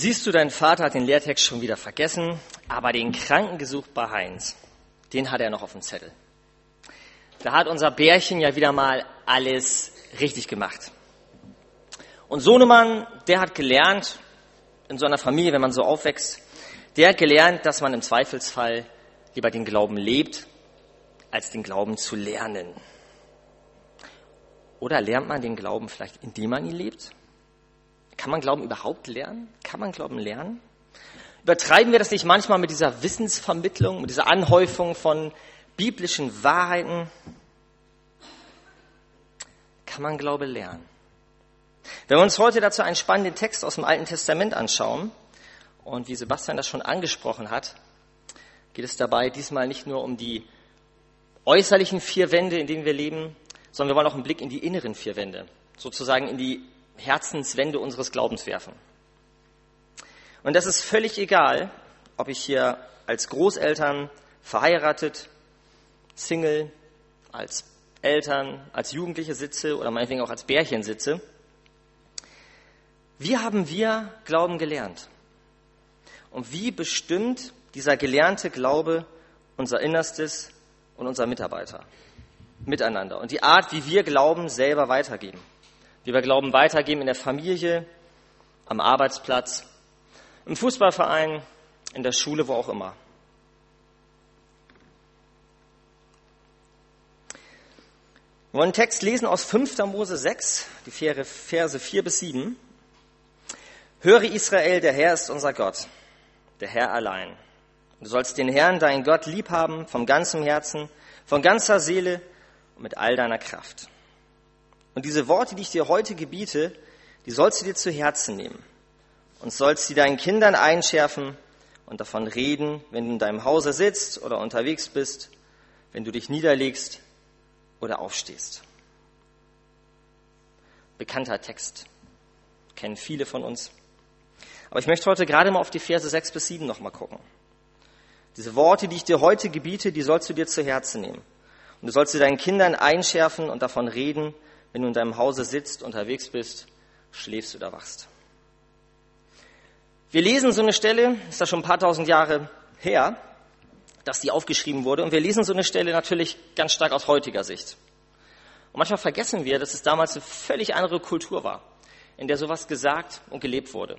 Siehst du, dein Vater hat den Lehrtext schon wieder vergessen, aber den Kranken gesucht bei Heinz, den hat er noch auf dem Zettel. Da hat unser Bärchen ja wieder mal alles richtig gemacht. Und Sohnemann, der hat gelernt, in so einer Familie, wenn man so aufwächst, der hat gelernt, dass man im Zweifelsfall lieber den Glauben lebt, als den Glauben zu lernen. Oder lernt man den Glauben vielleicht, indem man ihn lebt? Kann man Glauben überhaupt lernen? Kann man Glauben lernen? Übertreiben wir das nicht manchmal mit dieser Wissensvermittlung, mit dieser Anhäufung von biblischen Wahrheiten? Kann man Glaube lernen? Wenn wir uns heute dazu einen spannenden Text aus dem Alten Testament anschauen, und wie Sebastian das schon angesprochen hat, geht es dabei diesmal nicht nur um die äußerlichen vier Wände, in denen wir leben, sondern wir wollen auch einen Blick in die inneren vier Wände, sozusagen in die Herzenswände unseres Glaubens werfen. Und das ist völlig egal, ob ich hier als Großeltern verheiratet, Single, als Eltern, als Jugendliche sitze oder meinetwegen auch als Bärchen sitze. Wie haben wir Glauben gelernt? Und wie bestimmt dieser gelernte Glaube unser Innerstes und unser Mitarbeiter miteinander und die Art, wie wir Glauben selber weitergeben? Wie wir Glauben weitergeben in der Familie, am Arbeitsplatz, im Fußballverein, in der Schule, wo auch immer. Wir wollen einen Text lesen aus 5. Mose 6, die Verse 4 bis 7. Höre Israel, der Herr ist unser Gott, der Herr allein. Du sollst den Herrn, deinen Gott, lieb haben, vom ganzen Herzen, von ganzer Seele und mit all deiner Kraft. Und diese Worte, die ich dir heute gebiete, die sollst du dir zu Herzen nehmen und sollst sie deinen Kindern einschärfen und davon reden, wenn du in deinem Hause sitzt oder unterwegs bist, wenn du dich niederlegst oder aufstehst. Bekannter Text, kennen viele von uns. Aber ich möchte heute gerade mal auf die Verse 6 bis 7 nochmal gucken. Diese Worte, die ich dir heute gebiete, die sollst du dir zu Herzen nehmen. Und du sollst sie deinen Kindern einschärfen und davon reden, wenn du in deinem Hause sitzt, unterwegs bist, schläfst oder wachst. Wir lesen so eine Stelle, ist das schon ein paar tausend Jahre her, dass die aufgeschrieben wurde, und wir lesen so eine Stelle natürlich ganz stark aus heutiger Sicht. Und manchmal vergessen wir, dass es damals eine völlig andere Kultur war, in der sowas gesagt und gelebt wurde.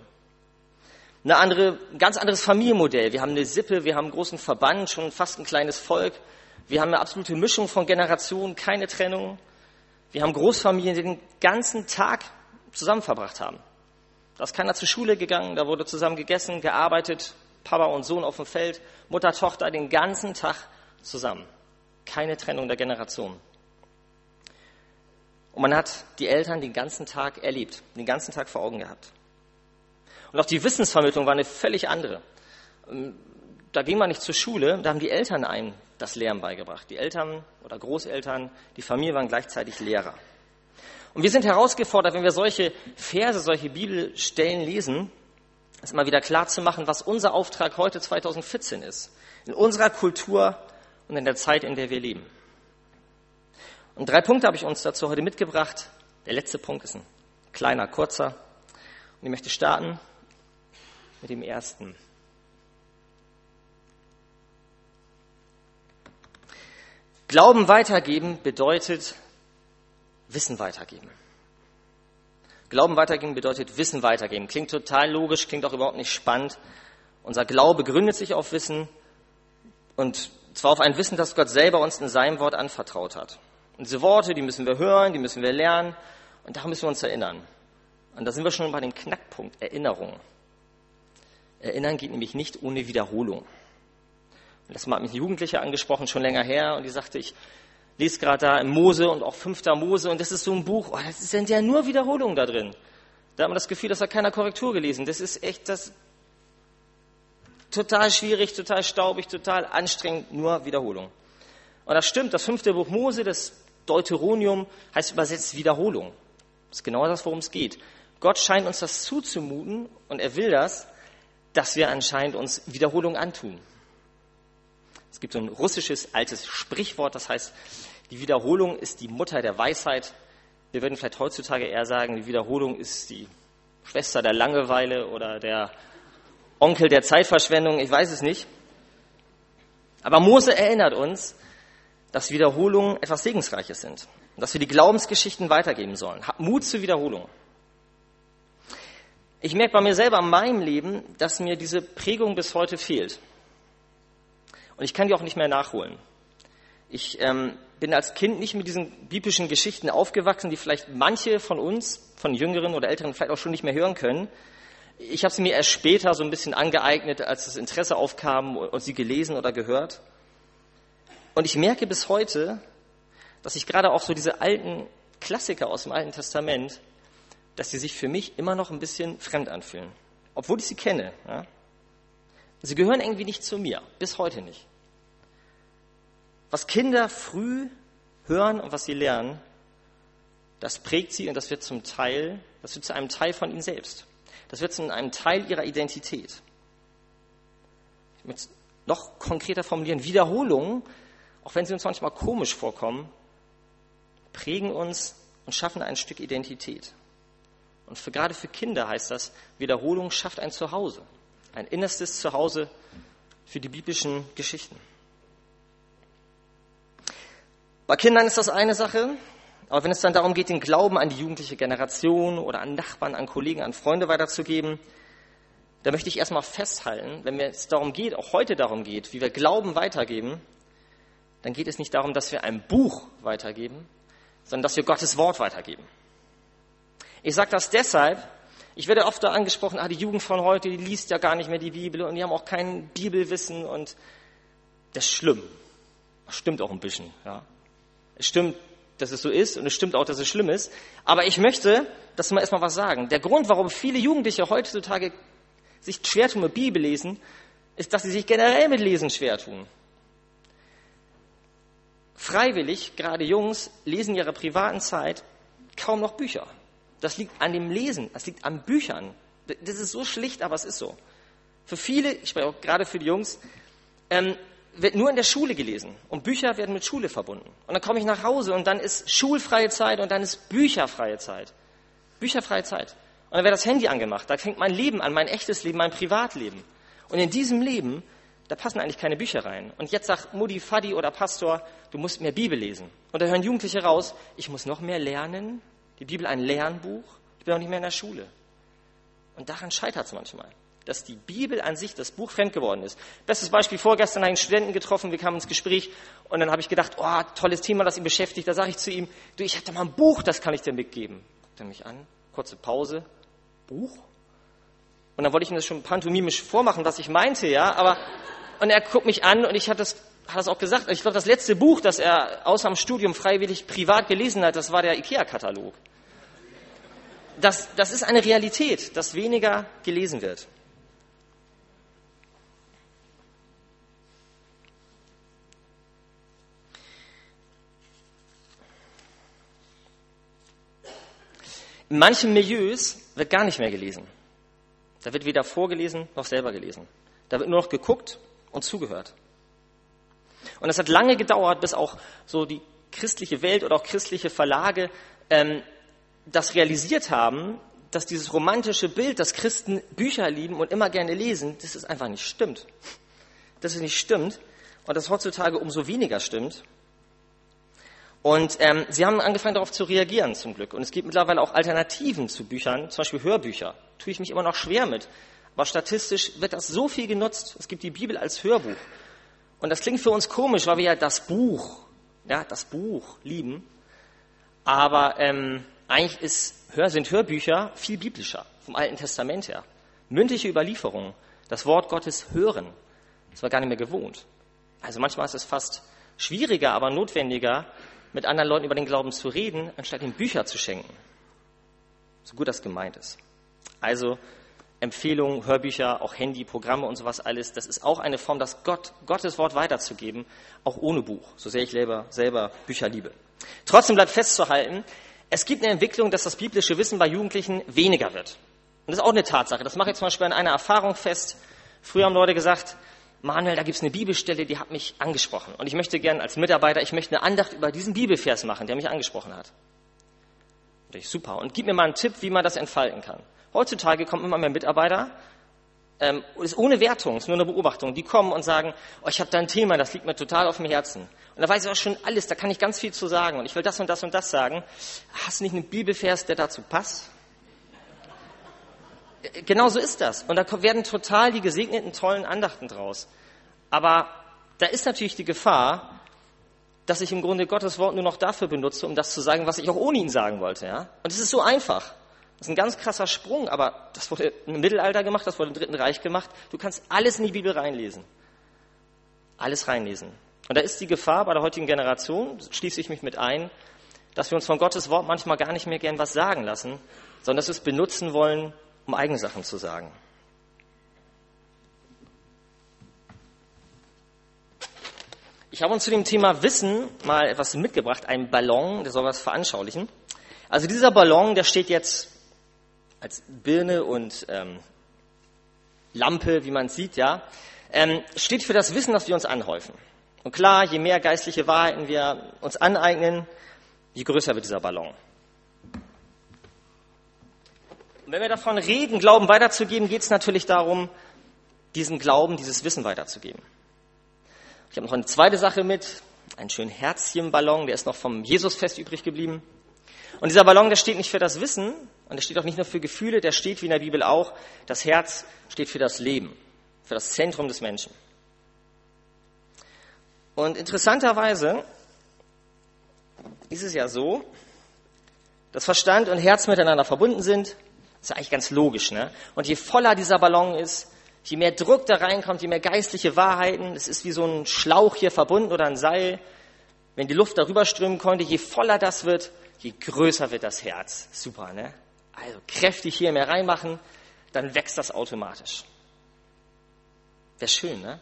Eine andere, ein ganz anderes Familienmodell. Wir haben eine Sippe, wir haben einen großen Verband, schon fast ein kleines Volk. Wir haben eine absolute Mischung von Generationen, keine Trennung. Wir haben Großfamilien, die den ganzen Tag zusammen verbracht haben. Da ist keiner zur Schule gegangen, da wurde zusammen gegessen, gearbeitet, Papa und Sohn auf dem Feld, Mutter, Tochter den ganzen Tag zusammen. Keine Trennung der Generation. Und man hat die Eltern den ganzen Tag erlebt, den ganzen Tag vor Augen gehabt. Und auch die Wissensvermittlung war eine völlig andere. Ähm, da ging man nicht zur Schule, da haben die Eltern einen das Lehren beigebracht. Die Eltern oder Großeltern, die Familie waren gleichzeitig Lehrer. Und wir sind herausgefordert, wenn wir solche Verse, solche Bibelstellen lesen, es immer wieder klar zu machen, was unser Auftrag heute 2014 ist. In unserer Kultur und in der Zeit, in der wir leben. Und drei Punkte habe ich uns dazu heute mitgebracht. Der letzte Punkt ist ein kleiner, kurzer. Und ich möchte starten mit dem ersten. Glauben weitergeben bedeutet Wissen weitergeben. Glauben weitergeben bedeutet Wissen weitergeben. Klingt total logisch, klingt auch überhaupt nicht spannend. Unser Glaube gründet sich auf Wissen und zwar auf ein Wissen, das Gott selber uns in seinem Wort anvertraut hat. Und diese Worte, die müssen wir hören, die müssen wir lernen und daran müssen wir uns erinnern. Und da sind wir schon bei dem Knackpunkt Erinnerung. Erinnern geht nämlich nicht ohne Wiederholung. Das hat mich Jugendliche angesprochen, schon länger her, und die sagte, ich lese gerade da Mose und auch fünfter Mose, und das ist so ein Buch, oh, das sind ja nur Wiederholungen da drin. Da hat man das Gefühl, das hat keiner Korrektur gelesen. Das ist echt das total schwierig, total staubig, total anstrengend, nur Wiederholung. Und das stimmt, das fünfte Buch Mose, das Deuteronium, heißt übersetzt Wiederholung. Das ist genau das, worum es geht. Gott scheint uns das zuzumuten und er will das, dass wir anscheinend uns Wiederholung antun. Es gibt so ein russisches altes Sprichwort, das heißt, die Wiederholung ist die Mutter der Weisheit. Wir würden vielleicht heutzutage eher sagen, die Wiederholung ist die Schwester der Langeweile oder der Onkel der Zeitverschwendung, ich weiß es nicht. Aber Mose erinnert uns, dass Wiederholungen etwas Segensreiches sind und dass wir die Glaubensgeschichten weitergeben sollen. Hab Mut zur Wiederholung. Ich merke bei mir selber in meinem Leben, dass mir diese Prägung bis heute fehlt. Und ich kann die auch nicht mehr nachholen. Ich ähm, bin als Kind nicht mit diesen biblischen Geschichten aufgewachsen, die vielleicht manche von uns, von Jüngeren oder Älteren, vielleicht auch schon nicht mehr hören können. Ich habe sie mir erst später so ein bisschen angeeignet, als das Interesse aufkam und sie gelesen oder gehört. Und ich merke bis heute, dass ich gerade auch so diese alten Klassiker aus dem Alten Testament, dass sie sich für mich immer noch ein bisschen fremd anfühlen. Obwohl ich sie kenne. Ja? Sie gehören irgendwie nicht zu mir, bis heute nicht. Was Kinder früh hören und was sie lernen, das prägt sie und das wird zum Teil, das wird zu einem Teil von ihnen selbst. Das wird zu einem Teil ihrer Identität. Ich möchte es noch konkreter formulieren. Wiederholungen, auch wenn sie uns manchmal komisch vorkommen, prägen uns und schaffen ein Stück Identität. Und für, gerade für Kinder heißt das, Wiederholung schafft ein Zuhause, ein innerstes Zuhause für die biblischen Geschichten. Bei Kindern ist das eine Sache, aber wenn es dann darum geht, den Glauben an die jugendliche Generation oder an Nachbarn, an Kollegen, an Freunde weiterzugeben, da möchte ich erstmal festhalten, wenn es darum geht, auch heute darum geht, wie wir Glauben weitergeben, dann geht es nicht darum, dass wir ein Buch weitergeben, sondern dass wir Gottes Wort weitergeben. Ich sage das deshalb, ich werde oft da angesprochen, ah, die Jugend von heute, die liest ja gar nicht mehr die Bibel und die haben auch kein Bibelwissen und das ist schlimm. Das stimmt auch ein bisschen, ja. Es stimmt, dass es so ist und es stimmt auch, dass es schlimm ist. Aber ich möchte, dass wir erstmal was sagen. Der Grund, warum viele Jugendliche heutzutage sich schwer tun mit Bibel lesen, ist, dass sie sich generell mit Lesen schwer tun. Freiwillig, gerade Jungs, lesen in ihrer privaten Zeit kaum noch Bücher. Das liegt an dem Lesen, das liegt an Büchern. Das ist so schlicht, aber es ist so. Für viele, ich spreche auch gerade für die Jungs, ähm, wird nur in der Schule gelesen und Bücher werden mit Schule verbunden. Und dann komme ich nach Hause und dann ist schulfreie Zeit und dann ist bücherfreie Zeit. Bücherfreie Zeit. Und dann wird das Handy angemacht. Da fängt mein Leben an, mein echtes Leben, mein Privatleben. Und in diesem Leben, da passen eigentlich keine Bücher rein. Und jetzt sagt Mutti, Fadi oder Pastor, du musst mehr Bibel lesen. Und da hören Jugendliche raus, ich muss noch mehr lernen. Die Bibel ein Lernbuch. Ich bin auch nicht mehr in der Schule. Und daran scheitert es manchmal dass die Bibel an sich, das Buch, fremd geworden ist. Bestes Beispiel, vorgestern einen Studenten getroffen, wir kamen ins Gespräch und dann habe ich gedacht, oh, tolles Thema, das ihn beschäftigt. Da sage ich zu ihm, du, ich hätte mal ein Buch, das kann ich dir mitgeben. Guckt er mich an, kurze Pause, Buch? Und dann wollte ich ihm das schon pantomimisch vormachen, was ich meinte, ja, aber, und er guckt mich an und ich hatte das, hat das auch gesagt, ich glaube, das letzte Buch, das er außer dem Studium freiwillig privat gelesen hat, das war der IKEA-Katalog. Das, das ist eine Realität, dass weniger gelesen wird. In manchen Milieus wird gar nicht mehr gelesen. Da wird weder vorgelesen noch selber gelesen. Da wird nur noch geguckt und zugehört. Und es hat lange gedauert, bis auch so die christliche Welt oder auch christliche Verlage ähm, das realisiert haben, dass dieses romantische Bild, dass Christen Bücher lieben und immer gerne lesen, dass es einfach nicht stimmt. Dass es nicht stimmt und dass heutzutage umso weniger stimmt. Und ähm, sie haben angefangen darauf zu reagieren zum Glück. Und es gibt mittlerweile auch Alternativen zu Büchern, zum Beispiel Hörbücher. Tue ich mich immer noch schwer mit. Aber statistisch wird das so viel genutzt. Es gibt die Bibel als Hörbuch. Und das klingt für uns komisch, weil wir ja das Buch, ja, das Buch lieben. Aber ähm, eigentlich ist, sind Hörbücher viel biblischer, vom Alten Testament her. Mündliche Überlieferungen, das Wort Gottes hören, das war gar nicht mehr gewohnt. Also manchmal ist es fast schwieriger, aber notwendiger, mit anderen Leuten über den Glauben zu reden, anstatt ihnen Bücher zu schenken. So gut das gemeint ist. Also Empfehlungen, Hörbücher, auch Handy, Programme und sowas alles, das ist auch eine Form, das Gott, Gottes Wort weiterzugeben, auch ohne Buch, so sehr ich selber, selber Bücher liebe. Trotzdem bleibt festzuhalten, es gibt eine Entwicklung, dass das biblische Wissen bei Jugendlichen weniger wird. Und das ist auch eine Tatsache. Das mache ich zum Beispiel an einer Erfahrung fest. Früher haben Leute gesagt, Manuel, da gibt es eine Bibelstelle, die hat mich angesprochen. Und ich möchte gerne als Mitarbeiter, ich möchte eine Andacht über diesen Bibelvers machen, der mich angesprochen hat. Und ich, super. Und gib mir mal einen Tipp, wie man das entfalten kann. Heutzutage kommen immer mehr Mitarbeiter, ähm, ist ohne Wertung, ist nur eine Beobachtung, die kommen und sagen, oh, ich habe da ein Thema, das liegt mir total auf dem Herzen. Und da weiß ich auch schon alles, da kann ich ganz viel zu sagen und ich will das und das und das sagen. Hast du nicht einen Bibelvers, der dazu passt? Genau so ist das. Und da werden total die gesegneten, tollen Andachten draus. Aber da ist natürlich die Gefahr, dass ich im Grunde Gottes Wort nur noch dafür benutze, um das zu sagen, was ich auch ohne ihn sagen wollte. Ja? Und es ist so einfach. Das ist ein ganz krasser Sprung, aber das wurde im Mittelalter gemacht, das wurde im Dritten Reich gemacht. Du kannst alles in die Bibel reinlesen. Alles reinlesen. Und da ist die Gefahr bei der heutigen Generation, schließe ich mich mit ein, dass wir uns von Gottes Wort manchmal gar nicht mehr gern was sagen lassen, sondern dass wir es benutzen wollen, um eigene Sachen zu sagen. Ich habe uns zu dem Thema Wissen mal etwas mitgebracht, einen Ballon, der soll was veranschaulichen. Also dieser Ballon, der steht jetzt als Birne und ähm, Lampe, wie man sieht, ja, ähm, steht für das Wissen, das wir uns anhäufen. Und klar, je mehr geistliche Wahrheiten wir uns aneignen, je größer wird dieser Ballon. Und wenn wir davon reden, Glauben weiterzugeben, geht es natürlich darum, diesen Glauben, dieses Wissen weiterzugeben. Ich habe noch eine zweite Sache mit, einen schönen Herzchenballon, der ist noch vom Jesusfest übrig geblieben. Und dieser Ballon, der steht nicht für das Wissen und der steht auch nicht nur für Gefühle, der steht wie in der Bibel auch, das Herz steht für das Leben, für das Zentrum des Menschen. Und interessanterweise ist es ja so, dass Verstand und Herz miteinander verbunden sind. Das ist eigentlich ganz logisch, ne? Und je voller dieser Ballon ist, je mehr Druck da reinkommt, je mehr geistliche Wahrheiten, es ist wie so ein Schlauch hier verbunden oder ein Seil, wenn die Luft darüber strömen konnte, je voller das wird, je größer wird das Herz. Super, ne? Also kräftig hier mehr reinmachen, dann wächst das automatisch. Wäre schön, ne?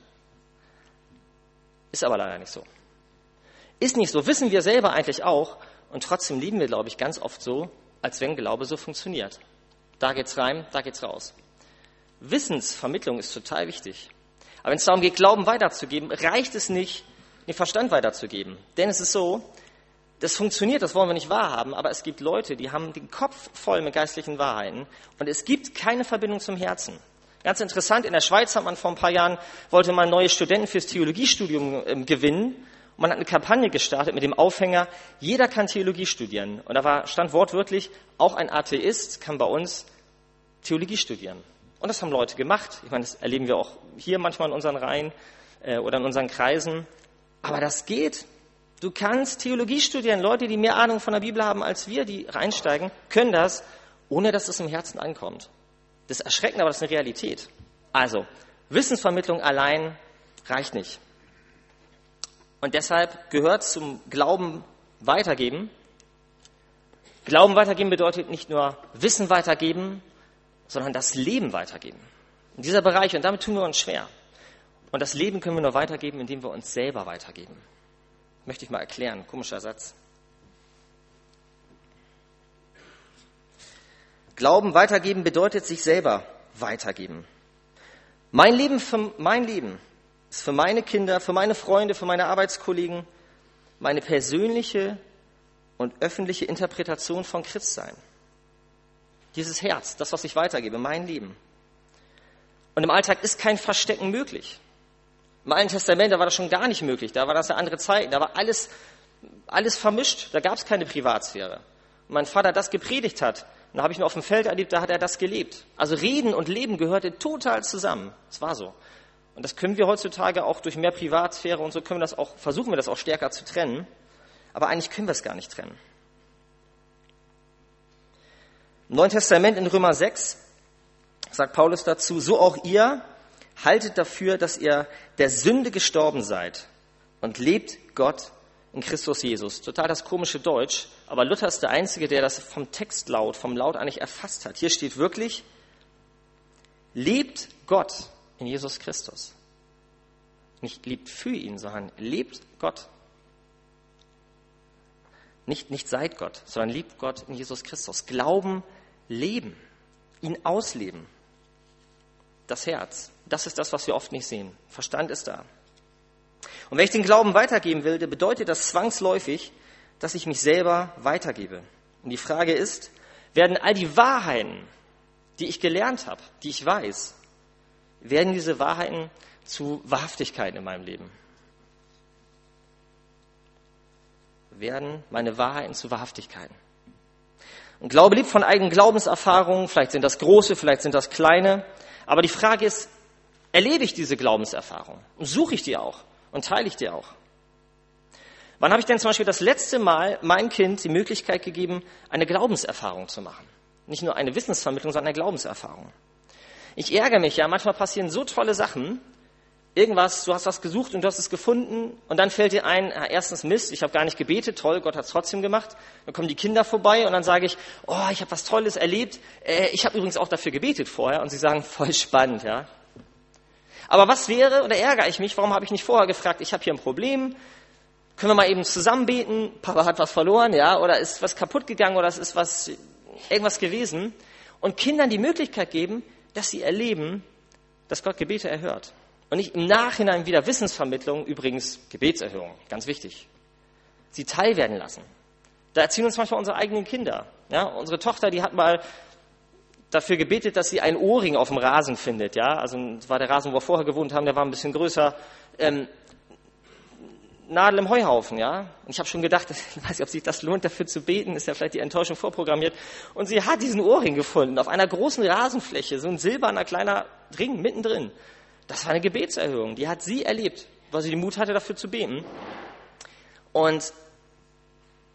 Ist aber leider nicht so. Ist nicht so, wissen wir selber eigentlich auch. Und trotzdem leben wir, glaube ich, ganz oft so, als wenn Glaube so funktioniert. Da geht's rein, da geht's raus. Wissensvermittlung ist total wichtig. Aber wenn es darum geht, Glauben weiterzugeben, reicht es nicht, den Verstand weiterzugeben. Denn es ist so, das funktioniert, das wollen wir nicht wahrhaben, aber es gibt Leute, die haben den Kopf voll mit geistlichen Wahrheiten und es gibt keine Verbindung zum Herzen. Ganz interessant, in der Schweiz hat man vor ein paar Jahren, wollte man neue Studenten fürs Theologiestudium äh, gewinnen und man hat eine Kampagne gestartet mit dem Aufhänger, jeder kann Theologie studieren. Und da war, stand wortwörtlich, auch ein Atheist kann bei uns Theologie studieren. Und das haben Leute gemacht. Ich meine, das erleben wir auch hier manchmal in unseren Reihen äh, oder in unseren Kreisen. Aber das geht. Du kannst Theologie studieren. Leute, die mehr Ahnung von der Bibel haben als wir, die reinsteigen, können das, ohne dass es im Herzen ankommt. Das ist erschreckend, aber das ist eine Realität. Also, Wissensvermittlung allein reicht nicht. Und deshalb gehört zum Glauben weitergeben. Glauben weitergeben bedeutet nicht nur Wissen weitergeben, sondern das Leben weitergeben. In dieser Bereich, und damit tun wir uns schwer. Und das Leben können wir nur weitergeben, indem wir uns selber weitergeben. Möchte ich mal erklären. Komischer Satz. Glauben weitergeben bedeutet sich selber weitergeben. Mein Leben, mein Leben ist für meine Kinder, für meine Freunde, für meine Arbeitskollegen meine persönliche und öffentliche Interpretation von Christsein. Dieses Herz, das, was ich weitergebe, mein Leben. Und im Alltag ist kein Verstecken möglich. Im Alten Testament, da war das schon gar nicht möglich. Da war das eine andere Zeit. Da war alles, alles vermischt. Da gab es keine Privatsphäre. Und mein Vater das gepredigt hat. Da habe ich ihn auf dem Feld erlebt, da hat er das gelebt. Also Reden und Leben gehörte total zusammen. Das war so. Und das können wir heutzutage auch durch mehr Privatsphäre und so können wir das auch, versuchen wir das auch stärker zu trennen. Aber eigentlich können wir es gar nicht trennen. Im Neuen Testament in Römer 6 sagt Paulus dazu, so auch ihr, haltet dafür, dass ihr der Sünde gestorben seid und lebt Gott in Christus Jesus. Total das komische Deutsch, aber Luther ist der Einzige, der das vom Textlaut, vom Laut eigentlich erfasst hat. Hier steht wirklich, lebt Gott in Jesus Christus. Nicht lebt für ihn, sondern lebt Gott. Nicht, nicht seid Gott, sondern liebt Gott in Jesus Christus. Glauben, leben, ihn ausleben. Das Herz. Das ist das, was wir oft nicht sehen. Verstand ist da. Und wenn ich den Glauben weitergeben will, dann bedeutet das zwangsläufig, dass ich mich selber weitergebe. Und die Frage ist, werden all die Wahrheiten, die ich gelernt habe, die ich weiß, werden diese Wahrheiten zu Wahrhaftigkeiten in meinem Leben. Werden meine Wahrheiten zu Wahrhaftigkeiten. Und Glaube lebt von eigenen Glaubenserfahrungen, vielleicht sind das große, vielleicht sind das kleine. Aber die Frage ist, erlebe ich diese Glaubenserfahrung? Und suche ich die auch? Und teile ich die auch? Wann habe ich denn zum Beispiel das letzte Mal meinem Kind die Möglichkeit gegeben, eine Glaubenserfahrung zu machen? Nicht nur eine Wissensvermittlung, sondern eine Glaubenserfahrung. Ich ärgere mich ja, manchmal passieren so tolle Sachen. Irgendwas, du hast was gesucht und du hast es gefunden und dann fällt dir ein, erstens Mist, ich habe gar nicht gebetet, toll, Gott hat es trotzdem gemacht. Dann kommen die Kinder vorbei und dann sage ich, oh, ich habe was Tolles erlebt. Äh, ich habe übrigens auch dafür gebetet vorher und sie sagen, voll spannend, ja. Aber was wäre, oder ärgere ich mich, warum habe ich nicht vorher gefragt, ich habe hier ein Problem, können wir mal eben zusammen beten? Papa hat was verloren, ja, oder ist was kaputt gegangen oder es ist was, irgendwas gewesen. Und Kindern die Möglichkeit geben, dass sie erleben, dass Gott Gebete erhört. Und nicht im Nachhinein wieder Wissensvermittlung, übrigens Gebetserhörung, ganz wichtig. Sie teilwerden lassen. Da erzählen uns manchmal unsere eigenen Kinder. Ja, unsere Tochter, die hat mal dafür gebetet, dass sie einen Ohrring auf dem Rasen findet. Ja, also war der Rasen, wo wir vorher gewohnt haben, der war ein bisschen größer. Ähm, Nadel im Heuhaufen, ja. Und ich habe schon gedacht, ich weiß nicht, ob sich das lohnt, dafür zu beten, ist ja vielleicht die Enttäuschung vorprogrammiert. Und sie hat diesen Ohrring gefunden, auf einer großen Rasenfläche, so ein silberner kleiner Ring mittendrin. Das war eine Gebetserhöhung, die hat sie erlebt, weil sie den Mut hatte, dafür zu beten. Und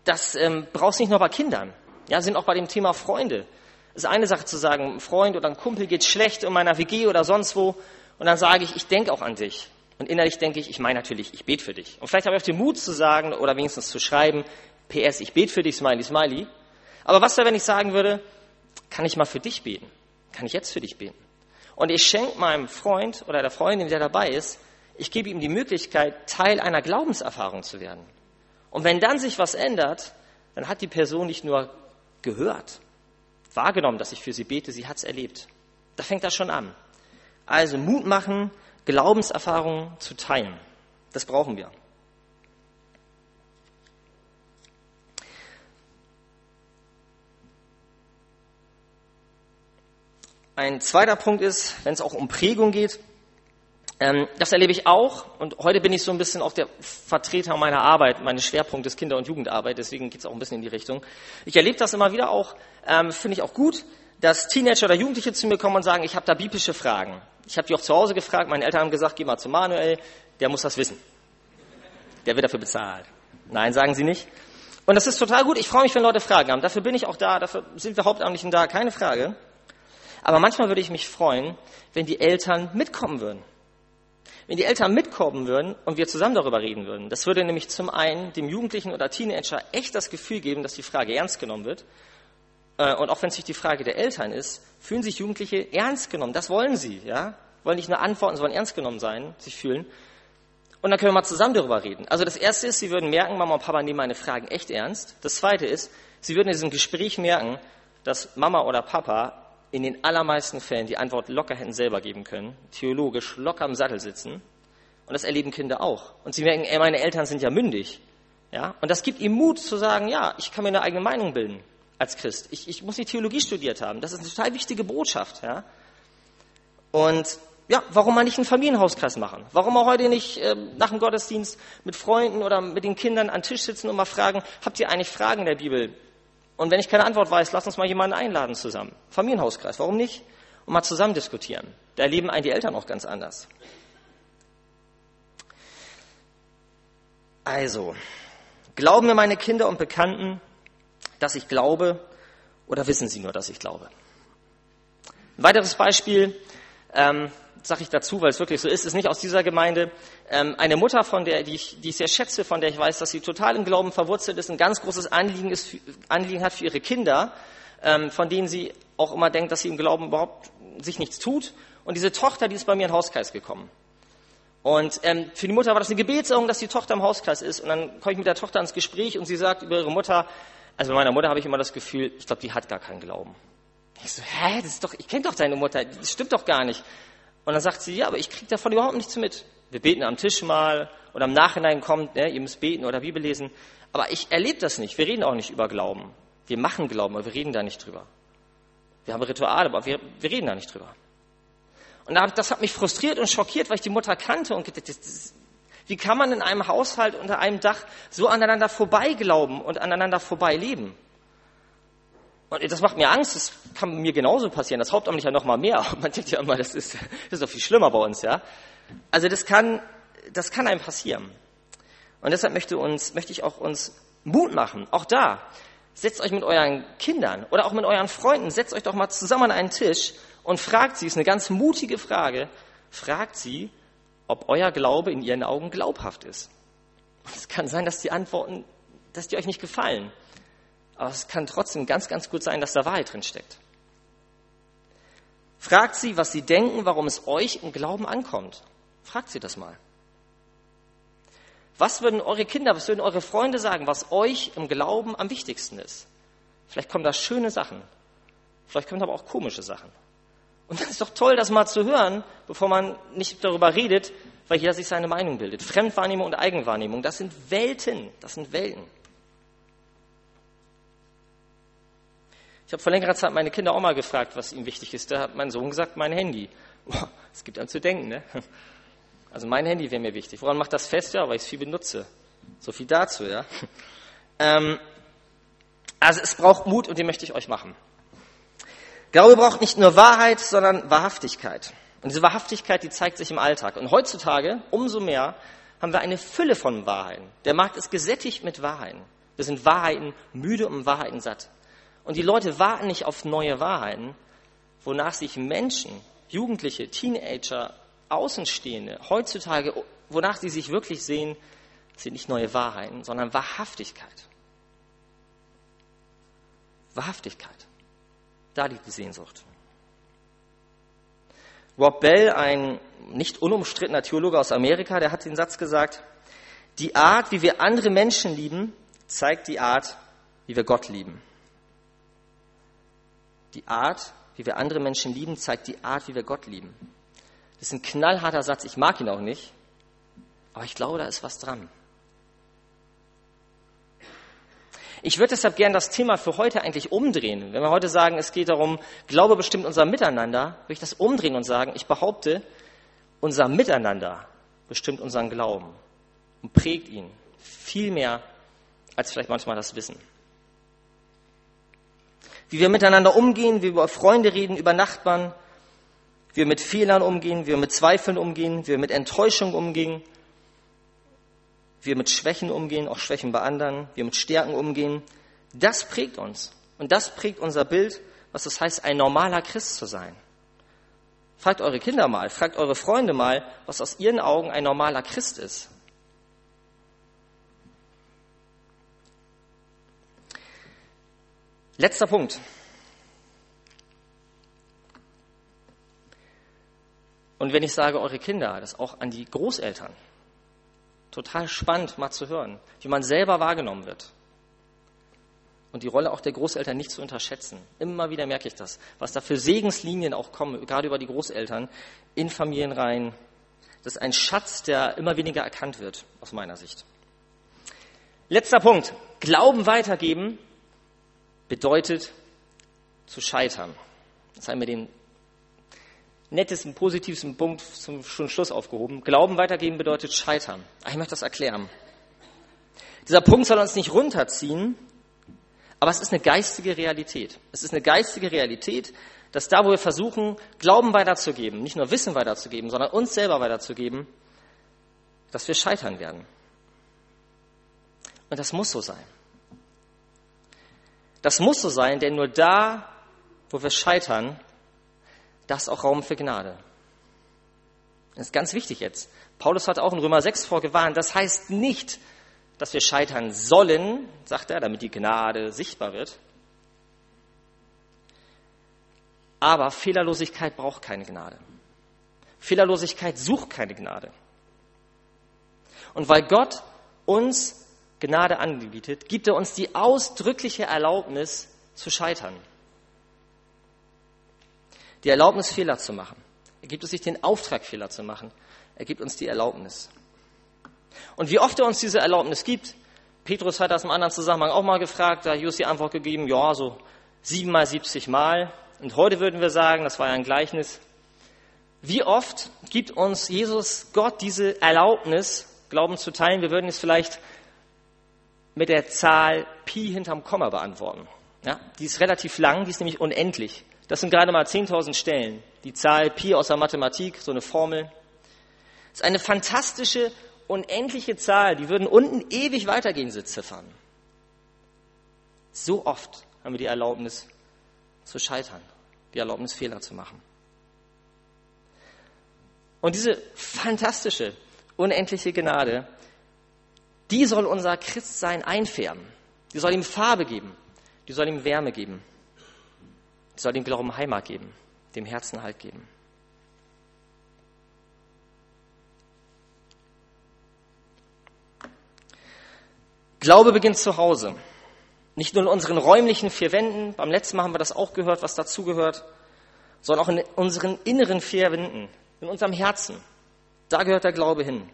das ähm, brauchst nicht nur bei Kindern, ja, sind auch bei dem Thema Freunde. Es ist eine Sache zu sagen, ein Freund oder ein Kumpel geht schlecht in meiner WG oder sonst wo, und dann sage ich, ich denke auch an dich. Und innerlich denke ich, ich meine natürlich, ich bete für dich. Und vielleicht habe ich auch den Mut zu sagen oder wenigstens zu schreiben, PS, ich bete für dich, Smiley, Smiley. Aber was wäre, wenn ich sagen würde, kann ich mal für dich beten? Kann ich jetzt für dich beten? Und ich schenke meinem Freund oder der Freundin, der dabei ist, ich gebe ihm die Möglichkeit, Teil einer Glaubenserfahrung zu werden. Und wenn dann sich was ändert, dann hat die Person nicht nur gehört, wahrgenommen, dass ich für sie bete, sie hat es erlebt. Da fängt das schon an. Also Mut machen, Glaubenserfahrungen zu teilen. Das brauchen wir. Ein zweiter Punkt ist, wenn es auch um Prägung geht, ähm, das erlebe ich auch und heute bin ich so ein bisschen auch der Vertreter meiner Arbeit, meines Schwerpunktes Kinder- und Jugendarbeit, deswegen geht es auch ein bisschen in die Richtung. Ich erlebe das immer wieder auch, ähm, finde ich auch gut, dass Teenager oder Jugendliche zu mir kommen und sagen, ich habe da biblische Fragen. Ich habe die auch zu Hause gefragt. Meine Eltern haben gesagt, geh mal zu Manuel, der muss das wissen. Der wird dafür bezahlt. Nein, sagen sie nicht. Und das ist total gut. Ich freue mich, wenn Leute Fragen haben. Dafür bin ich auch da. Dafür sind wir Hauptamtlichen da. Keine Frage. Aber manchmal würde ich mich freuen, wenn die Eltern mitkommen würden. Wenn die Eltern mitkommen würden und wir zusammen darüber reden würden. Das würde nämlich zum einen dem Jugendlichen oder Teenager echt das Gefühl geben, dass die Frage ernst genommen wird. Äh, und auch wenn es nicht die Frage der Eltern ist, fühlen sich Jugendliche ernst genommen. Das wollen sie, ja? Wollen nicht nur antworten, sondern ernst genommen sein, sich fühlen. Und dann können wir mal zusammen darüber reden. Also das erste ist, sie würden merken, Mama und Papa nehmen meine Fragen echt ernst. Das zweite ist, sie würden in diesem Gespräch merken, dass Mama oder Papa in den allermeisten Fällen die Antwort locker hätten selber geben können, theologisch locker im Sattel sitzen. Und das erleben Kinder auch. Und sie merken, ey, meine Eltern sind ja mündig. Ja? Und das gibt ihnen Mut zu sagen, ja, ich kann mir eine eigene Meinung bilden als Christ. Ich, ich muss die Theologie studiert haben. Das ist eine total wichtige Botschaft. Ja? Und ja, warum mal nicht einen Familienhauskreis machen? Warum auch heute nicht äh, nach dem Gottesdienst mit Freunden oder mit den Kindern an den Tisch sitzen und mal fragen, habt ihr eigentlich Fragen der Bibel? Und wenn ich keine Antwort weiß, lass uns mal jemanden einladen zusammen. Familienhauskreis, warum nicht? Und mal zusammen diskutieren. Da erleben einen die Eltern auch ganz anders. Also, glauben mir meine Kinder und Bekannten, dass ich glaube, oder wissen sie nur, dass ich glaube? Ein weiteres Beispiel, ähm, sage ich dazu, weil es wirklich so ist, ist nicht aus dieser Gemeinde. Ähm, eine Mutter, von der die ich, die ich sehr schätze, von der ich weiß, dass sie total im Glauben verwurzelt ist, ein ganz großes Anliegen, ist, Anliegen hat für ihre Kinder, ähm, von denen sie auch immer denkt, dass sie im Glauben überhaupt sich nichts tut. Und diese Tochter, die ist bei mir in den Hauskreis gekommen. Und ähm, für die Mutter war das eine Gebetserhöhung, dass die Tochter im Hauskreis ist. Und dann komme ich mit der Tochter ins Gespräch und sie sagt über ihre Mutter, also bei meiner Mutter habe ich immer das Gefühl, ich glaube, die hat gar keinen Glauben. Ich so, hä, das ist doch, ich kenne doch deine Mutter, das stimmt doch gar nicht. Und dann sagt sie, ja, aber ich kriege davon überhaupt nichts mit. Wir beten am Tisch mal oder im Nachhinein kommt, ne, ihr müsst beten oder Bibel lesen. Aber ich erlebe das nicht. Wir reden auch nicht über Glauben. Wir machen Glauben, aber wir reden da nicht drüber. Wir haben Rituale, aber wir, wir reden da nicht drüber. Und das hat mich frustriert und schockiert, weil ich die Mutter kannte und das, das, wie kann man in einem Haushalt unter einem Dach so aneinander vorbeiglauben und aneinander vorbeileben? Und das macht mir Angst, das kann mir genauso passieren. Das Hauptamtlich ja noch mal mehr. Man denkt ja immer, das ist, das ist doch viel schlimmer bei uns, ja. Also das kann, das kann einem passieren. Und deshalb möchte, uns, möchte ich auch uns Mut machen. Auch da, setzt euch mit euren Kindern oder auch mit euren Freunden, setzt euch doch mal zusammen an einen Tisch und fragt sie, ist eine ganz mutige Frage, fragt sie, ob euer Glaube in ihren Augen glaubhaft ist. Es kann sein, dass die Antworten, dass die euch nicht gefallen. Aber es kann trotzdem ganz, ganz gut sein, dass da Wahrheit drin steckt. Fragt sie, was sie denken, warum es euch im Glauben ankommt. Fragt sie das mal. Was würden eure Kinder, was würden eure Freunde sagen, was euch im Glauben am wichtigsten ist? Vielleicht kommen da schöne Sachen. Vielleicht kommen aber auch komische Sachen. Und das ist doch toll, das mal zu hören, bevor man nicht darüber redet, weil jeder sich seine Meinung bildet. Fremdwahrnehmung und Eigenwahrnehmung, das sind Welten, das sind Welten. Ich habe vor längerer Zeit meine Kinder auch mal gefragt, was ihnen wichtig ist. Da hat mein Sohn gesagt, mein Handy. Es gibt einem zu denken, ne? Also mein Handy wäre mir wichtig. Woran macht das fest? Ja, weil ich es viel benutze. So viel dazu, ja. Ähm, also es braucht Mut und den möchte ich euch machen. Glaube braucht nicht nur Wahrheit, sondern Wahrhaftigkeit. Und diese Wahrhaftigkeit, die zeigt sich im Alltag. Und heutzutage, umso mehr, haben wir eine Fülle von Wahrheiten. Der Markt ist gesättigt mit Wahrheiten. Wir sind Wahrheiten müde und Wahrheiten satt. Und die Leute warten nicht auf neue Wahrheiten, wonach sich Menschen, Jugendliche, Teenager, Außenstehende heutzutage, wonach sie sich wirklich sehen, sind nicht neue Wahrheiten, sondern Wahrhaftigkeit. Wahrhaftigkeit. Da liegt die Sehnsucht. Rob Bell, ein nicht unumstrittener Theologe aus Amerika, der hat den Satz gesagt, die Art, wie wir andere Menschen lieben, zeigt die Art, wie wir Gott lieben. Die Art, wie wir andere Menschen lieben, zeigt die Art, wie wir Gott lieben. Das ist ein knallharter Satz, ich mag ihn auch nicht, aber ich glaube, da ist was dran. Ich würde deshalb gern das Thema für heute eigentlich umdrehen. Wenn wir heute sagen, es geht darum, Glaube bestimmt unser Miteinander, würde ich das umdrehen und sagen, ich behaupte, unser Miteinander bestimmt unseren Glauben und prägt ihn viel mehr als vielleicht manchmal das Wissen. Wie wir miteinander umgehen, wie wir über Freunde reden, über Nachbarn, wie wir mit Fehlern umgehen, wie wir mit Zweifeln umgehen, wie wir mit Enttäuschung umgehen, wir mit Schwächen umgehen, auch Schwächen bei anderen, wir mit Stärken umgehen, das prägt uns. Und das prägt unser Bild, was es heißt, ein normaler Christ zu sein. Fragt eure Kinder mal, fragt eure Freunde mal, was aus ihren Augen ein normaler Christ ist. Letzter Punkt. Und wenn ich sage eure Kinder, das auch an die Großeltern total spannend mal zu hören, wie man selber wahrgenommen wird. Und die Rolle auch der Großeltern nicht zu unterschätzen. Immer wieder merke ich das, was da für Segenslinien auch kommen, gerade über die Großeltern in Familienreihen. Das ist ein Schatz, der immer weniger erkannt wird, aus meiner Sicht. Letzter Punkt. Glauben weitergeben bedeutet zu scheitern. Das haben wir den nettesten, positivsten Punkt zum Schluss aufgehoben. Glauben weitergeben bedeutet scheitern. Ich möchte das erklären. Dieser Punkt soll uns nicht runterziehen, aber es ist eine geistige Realität. Es ist eine geistige Realität, dass da, wo wir versuchen, Glauben weiterzugeben, nicht nur Wissen weiterzugeben, sondern uns selber weiterzugeben, dass wir scheitern werden. Und das muss so sein. Das muss so sein, denn nur da, wo wir scheitern, das ist auch Raum für Gnade. Das ist ganz wichtig jetzt. Paulus hat auch in Römer 6 vorgewarnt. Das heißt nicht, dass wir scheitern sollen, sagt er, damit die Gnade sichtbar wird. Aber Fehlerlosigkeit braucht keine Gnade. Fehlerlosigkeit sucht keine Gnade. Und weil Gott uns Gnade anbietet, gibt er uns die ausdrückliche Erlaubnis zu scheitern die Erlaubnis, Fehler zu machen. Er gibt uns nicht den Auftrag, Fehler zu machen. Er gibt uns die Erlaubnis. Und wie oft er uns diese Erlaubnis gibt, Petrus hat das im anderen Zusammenhang auch mal gefragt, da hat Jesus die Antwort gegeben, ja, so siebenmal, siebzig Mal. Und heute würden wir sagen, das war ja ein Gleichnis, wie oft gibt uns Jesus Gott diese Erlaubnis, Glauben zu teilen? Wir würden es vielleicht mit der Zahl Pi hinterm Komma beantworten. Ja, die ist relativ lang, die ist nämlich unendlich. Das sind gerade mal 10.000 Stellen. Die Zahl Pi aus der Mathematik, so eine Formel. Das ist eine fantastische, unendliche Zahl. Die würden unten ewig weitergehen, diese Ziffern. So oft haben wir die Erlaubnis zu scheitern, die Erlaubnis Fehler zu machen. Und diese fantastische, unendliche Gnade, die soll unser Christsein einfärben. Die soll ihm Farbe geben. Die soll ihm Wärme geben. Soll dem Glauben Heimat geben, dem Herzen Halt geben. Glaube beginnt zu Hause. Nicht nur in unseren räumlichen vier Wänden, beim letzten Mal haben wir das auch gehört, was dazugehört, sondern auch in unseren inneren vier Wänden, in unserem Herzen. Da gehört der Glaube hin.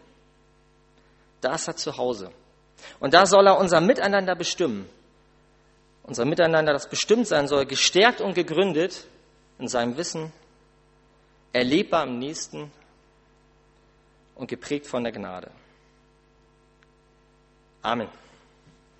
Da ist er zu Hause. Und da soll er unser Miteinander bestimmen. Unser Miteinander, das bestimmt sein soll, gestärkt und gegründet in seinem Wissen, erlebbar im Nächsten und geprägt von der Gnade. Amen.